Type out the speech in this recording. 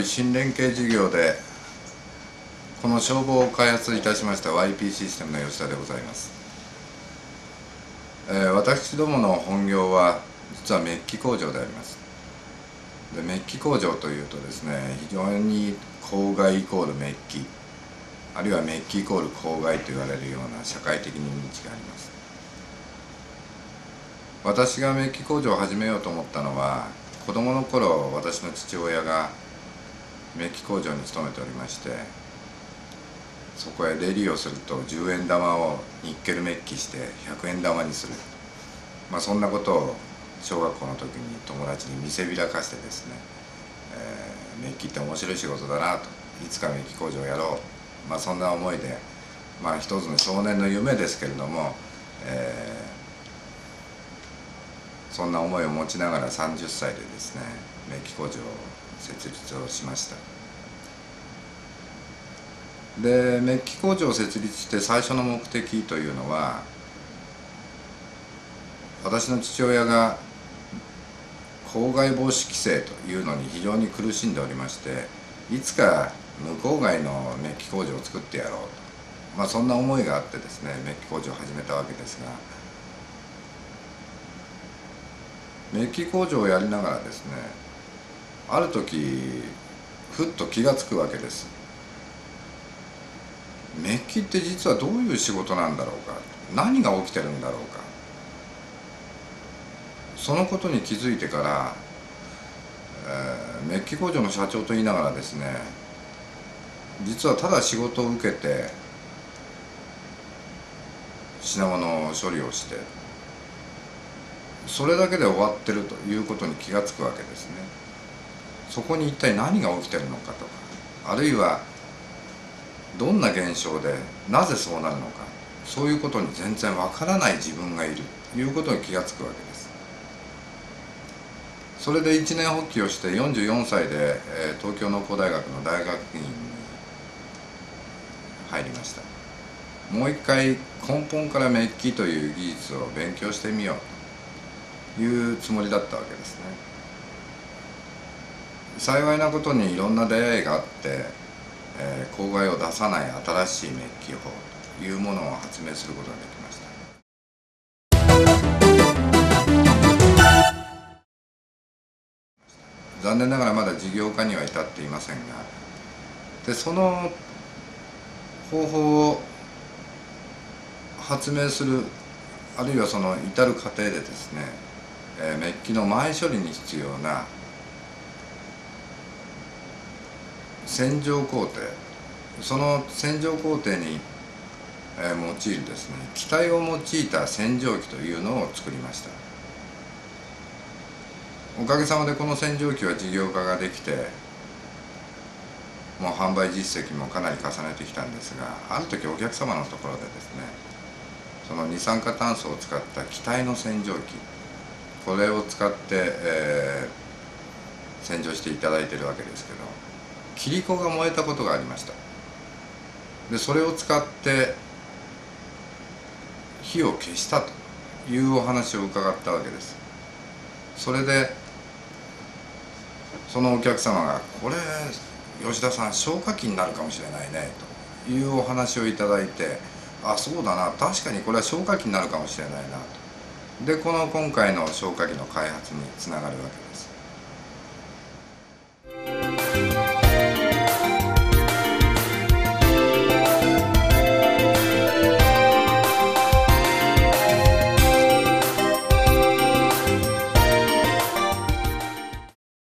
度新連携事業でこの消防を開発いたしました YP システムの吉田でございます、えー、私どもの本業は実はメッキ工場であります。でメッキ工場というとですね非常に公害イコールメッキあるいはメッキイコール公害と言われるような社会的に認知があります。私がメッキ工場を始めようと思ったのは子供の頃私の父親がメッキ工場に勤めておりましてそこへレリをすると10円玉をニッケルメッキして100円玉にする。まあそんなことを小学校の時に友達に見せびらかしてですね、えー、メッキって面白い仕事だなといつかメッキ工場をやろう。まあそんな思いでまあ一つの少年の夢ですけれども、えー、そんな思いを持ちながら30歳でですねメッキ工場を設立をしました。でメッキ工場を設立して最初の目的というのは私の父親が公害防止規制というのに非常に苦しんでおりましていつか無公害のメッキ工場を作ってやろうと、まあ、そんな思いがあってですねメッキ工場を始めたわけですがメッキ工場をやりながらですねある時ふっと気が付くわけです。メッキって実はどういう仕事なんだろうか？何が起きてるんだろうか？そのことに気づいてから、えー、メッキ工場の社長と言いながらですね実はただ仕事を受けて品物処理をしてそれだけで終わってるということに気が付くわけですね。そこに一体何が起きてるのかとかあるいはどんな現象でなぜそうなるのかそういうことに全然わからない自分がいるということに気が付くわけです。それで一年発起をして44歳で、えー、東京農工大学の大学院に入りました。もう一回根本からメッキという技術を勉強してみようと。いうつもりだったわけですね。幸いなことにいろんな出会いがあって、えー、公害を出さない新しいメッキ法というものを発明することができました。残念ながらまだ事業化には至っていませんがでその方法を発明するあるいはその至る過程でですね、え、メッキの前処理に必要な洗浄工程。その洗浄工程に、え、用いるですね気体を用いた洗浄機というのを作りました。おかげさまでこの洗浄機は事業化ができてもう販売実績もかなり重ねてきたんですがある時お客様のところでですねその二酸化炭素を使った気体の洗浄機これを使って、えー、洗浄していただいてるわけですけど切子が燃えたことがありました。でそれを使って火を消したというお話を伺ったわけです。それでそのお客様が「これ吉田さん消火器になるかもしれないね」というお話をいただいて「あそうだな確かにこれは消火器になるかもしれないな」と。でこの今回の消火器の開発につながるわけです。